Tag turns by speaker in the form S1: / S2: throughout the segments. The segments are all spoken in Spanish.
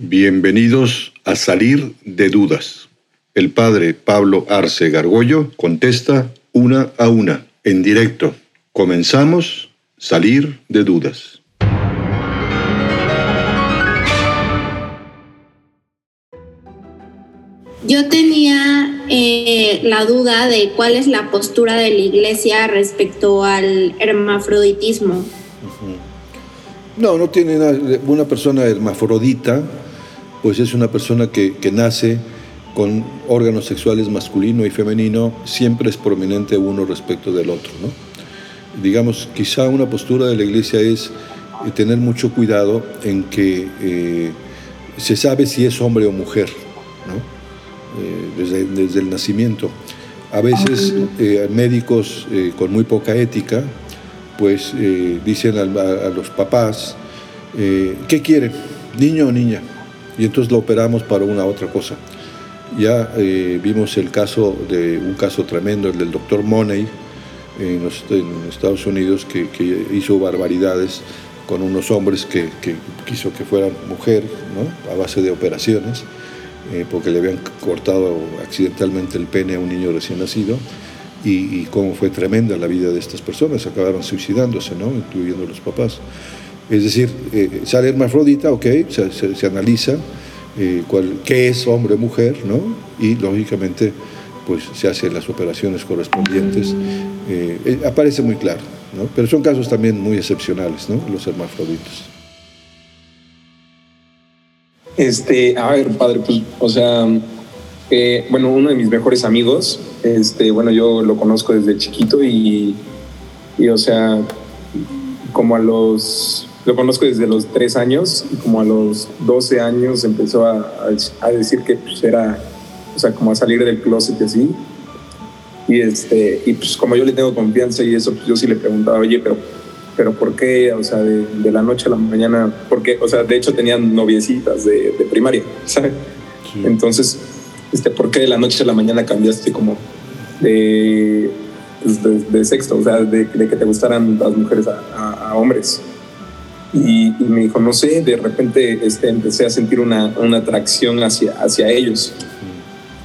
S1: Bienvenidos a Salir de Dudas. El padre Pablo Arce Gargollo contesta una a una, en directo. Comenzamos Salir de Dudas.
S2: Yo tenía eh, la duda de cuál es la postura de la iglesia respecto al hermafroditismo.
S1: No, no tiene nada. Una persona hermafrodita pues es una persona que, nace con órganos sexuales masculino y femenino, siempre es prominente uno respecto del otro. ¿no? Digamos, quizá una postura de la iglesia es eh, tener mucho cuidado en que eh, se sabe si es hombre o mujer, ¿no? Eh, desde, el nacimiento. A veces médicos con muy poca ética, pues dicen a, a, los papás, ¿qué quieren? ¿Niño o niña? Y entonces lo operamos para una otra cosa. Ya eh, vimos el caso de un caso tremendo, el del doctor Money en, los, Estados Unidos, que, hizo barbaridades con unos hombres que, quiso que fueran mujer, ¿no? a base de operaciones, eh, porque le habían cortado accidentalmente el pene a un niño recién nacido. Y, cómo fue tremenda la vida de estas personas, acabaron suicidándose, ¿no? incluyendo los papás. Es decir, eh, sale hermafrodita, ok, se, analiza eh, cuál, qué es hombre mujer, ¿no? Y lógicamente, pues se hacen las operaciones correspondientes. Eh, eh, aparece muy claro, ¿no? Pero son casos también muy excepcionales, ¿no? Los hermafroditos.
S3: Este, a ver, padre, pues, o sea, bueno, uno de mis mejores amigos, este, bueno, yo lo conozco desde chiquito y, y o sea, como a los lo conozco desde los tres años y como a los 12 años empezó a, a, decir que pues, era, o sea, como a salir del closet y así. Y, este, y pues como yo le tengo confianza y eso, pues yo sí le preguntaba, oye, pero, pero ¿por qué? O sea, de, de la noche a la mañana, porque, o sea, de hecho tenían noviecitas de, de primaria, ¿sabes? Entonces, este, ¿por qué de la noche a la mañana cambiaste como de, pues, de, sexto? O sea, de, que te gustaran las mujeres a, a hombres. Y, me dijo, no sé, de repente este, empecé a sentir una, una atracción hacia, hacia ellos.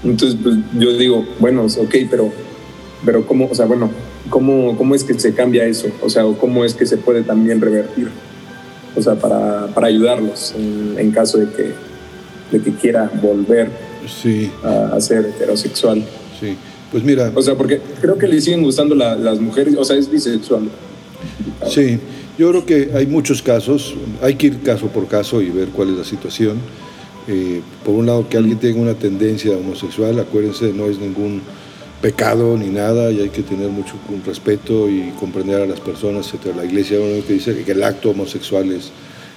S3: Entonces, pues, yo digo, bueno, ok, pero, pero ¿cómo, o sea, bueno, ¿cómo, ¿cómo es que se cambia eso? O sea, ¿cómo es que se puede también revertir? O sea, para, para ayudarlos en, caso de que, de que quiera volver sí. a, ser heterosexual.
S1: Sí, pues mira.
S3: O sea, porque creo que le siguen gustando las mujeres, o sea, es bisexual.
S1: Sí. Yo creo que hay muchos casos, hay que ir caso por caso y ver cuál es la situación. Eh, por un lado, que alguien tenga una tendencia homosexual, acuérdense, no es ningún pecado ni nada y hay que tener mucho respeto y comprender a las personas, etc. La iglesia uno que dice que el acto homosexual es,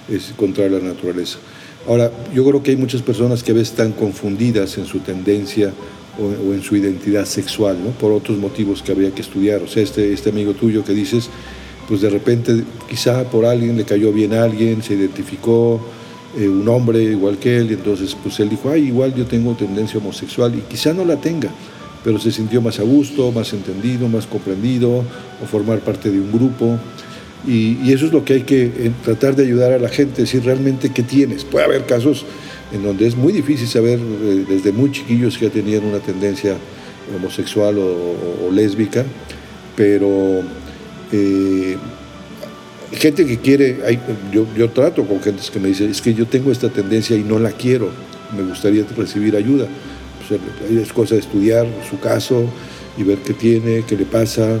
S1: es contra la naturaleza. Ahora, yo creo que hay muchas personas que a veces están confundidas en su tendencia o, en su identidad sexual, ¿no? por otros motivos que habría que estudiar. O sea, este, este amigo tuyo que dices, pues de repente quizá por alguien le cayó bien a alguien, se identificó eh, un hombre igual que él, y entonces pues él dijo, ay, igual yo tengo tendencia homosexual, y quizá no la tenga, pero se sintió más a gusto, más entendido, más comprendido, o formar parte de un grupo. Y, eso es lo que hay que eh, tratar de ayudar a la gente, decir realmente qué tienes. Puede haber casos en donde es muy difícil saber eh, desde muy chiquillos que tenían una tendencia homosexual o, o lésbica, pero eh, gente que quiere, yo, trato con gente que me dice, es que yo tengo esta tendencia y no la quiero, me gustaría recibir ayuda. Pues, es cosa de estudiar su caso y ver qué tiene, qué le pasa.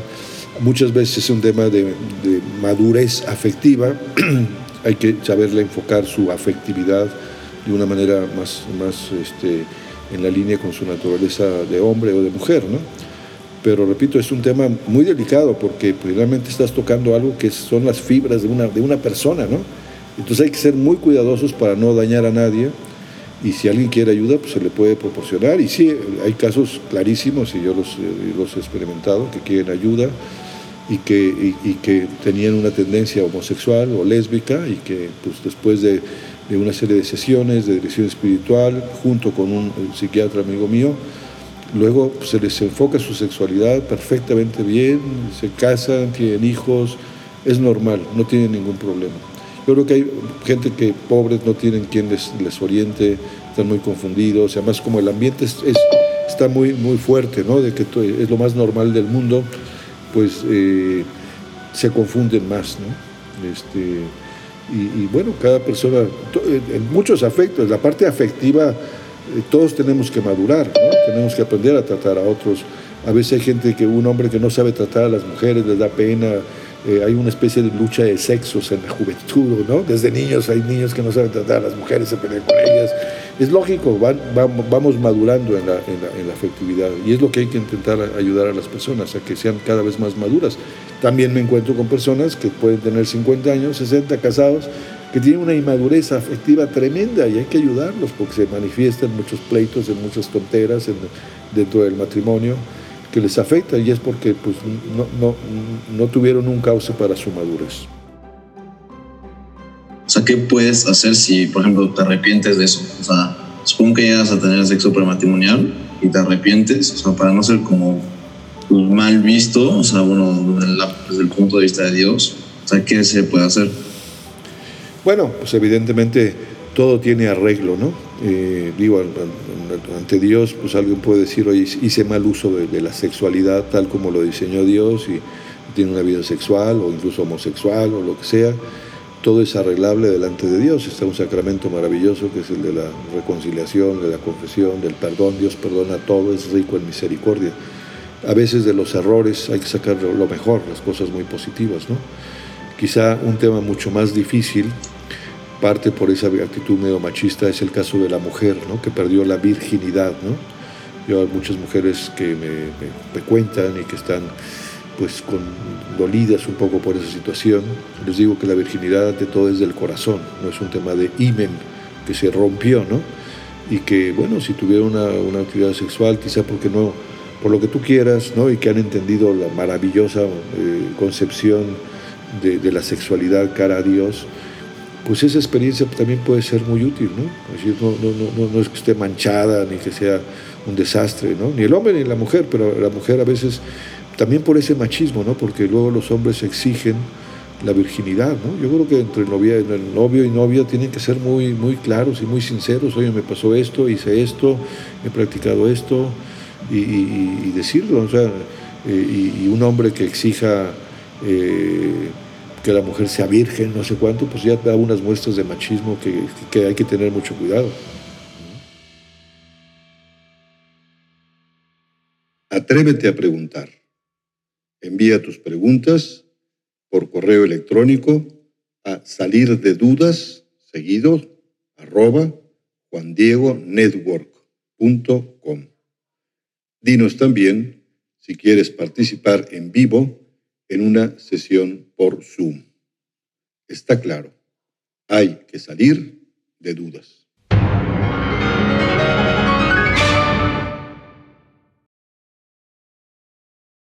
S1: Muchas veces es un tema de, madurez afectiva, hay que saberle enfocar su afectividad de una manera más, más este, en la línea con su naturaleza de hombre o de mujer, ¿no? Pero repito, es un tema muy delicado porque pues, realmente estás tocando algo que son las fibras de una, de una persona, ¿no? Entonces hay que ser muy cuidadosos para no dañar a nadie y si alguien quiere ayuda, pues se le puede proporcionar. Y sí, hay casos clarísimos, y yo los, eh, los he experimentado, que quieren ayuda y que, y, que tenían una tendencia homosexual o lésbica y que pues, después de, de una serie de sesiones de dirección espiritual, junto con un psiquiatra amigo mío, Luego se les enfoca su sexualidad perfectamente bien, se casan, tienen hijos, es normal, no tienen ningún problema. Yo creo que hay gente que pobres no tienen quien les, oriente, están muy confundidos, además como el ambiente es, está muy, muy fuerte, ¿no? de que es lo más normal del mundo, pues eh, se confunden más. ¿no? Este, y, bueno, cada persona, en muchos afectos, la parte afectiva, todos tenemos que madurar, tenemos que aprender a tratar a otros. A veces hay gente que, un hombre que no sabe tratar a las mujeres, les da pena, eh, hay una especie de lucha de sexos en la juventud, ¿no? Desde niños hay niños que no saben tratar a las mujeres, se pelean con ellas. Es lógico, vamos madurando en la, en la, afectividad y es lo que hay que intentar ayudar a las personas a que sean cada vez más maduras. También me encuentro con personas que pueden tener 50 años, 60 casados, que tienen una inmadurez afectiva tremenda y hay que ayudarlos porque se manifiestan muchos pleitos, en muchas tonteras dentro del matrimonio que les afecta y es porque pues, no, no, no tuvieron un cauce para su madurez.
S4: O sea, ¿qué puedes hacer si, por ejemplo, te arrepientes de eso? O sea, supongo que llegas a tener sexo prematrimonial y te arrepientes, o sea, para no ser como pues, mal visto, o sea, bueno, desde el punto de vista de Dios, o sea, ¿qué se puede hacer?
S1: Bueno, pues evidentemente todo tiene arreglo, ¿no? Eh, digo, ante Dios, pues alguien puede decir, oye, hice mal uso de, la sexualidad tal como lo diseñó Dios y tiene una vida sexual o incluso homosexual o lo que sea. Todo es arreglable delante de Dios. Está un sacramento maravilloso que es el de la reconciliación, de la confesión, del perdón. Dios perdona todo, es rico en misericordia. A veces de los errores hay que sacar lo mejor, las cosas muy positivas, ¿no? Quizá un tema mucho más difícil parte por esa actitud medio machista es el caso de la mujer, ¿no? que perdió la virginidad. ¿no? Yo hay muchas mujeres que me, cuentan y que están pues con, dolidas un poco por esa situación. Les digo que la virginidad ante todo es del corazón, no es un tema de imen que se rompió, ¿no? Y que, bueno, si tuviera una, una actividad sexual, quizá porque no, por lo que tú quieras, ¿no? Y que han entendido la maravillosa eh, concepción de, la sexualidad cara a Dios, pues esa experiencia también puede ser muy útil, ¿no? no, es que esté manchada ni que sea un desastre, ¿no? Ni el hombre ni la mujer, pero la mujer a veces también por ese machismo, ¿no? Porque luego los hombres exigen la virginidad, ¿no? Yo creo que entre el, novia, el novio y novia tienen que ser muy, muy claros y muy sinceros. Oye, me pasó esto, hice esto, he practicado esto, y, decirlo, o sea, eh, y, un hombre que exija... Eh, que la mujer sea virgen, no sé cuánto, pues ya da unas muestras de machismo que, que hay que tener mucho cuidado.
S5: Atrévete a preguntar. Envía tus preguntas por correo electrónico a salir de dudas seguido arroba juandiegonetwork.com. Dinos también si quieres participar en vivo en una sesión por Zoom. Está claro, hay que salir de dudas.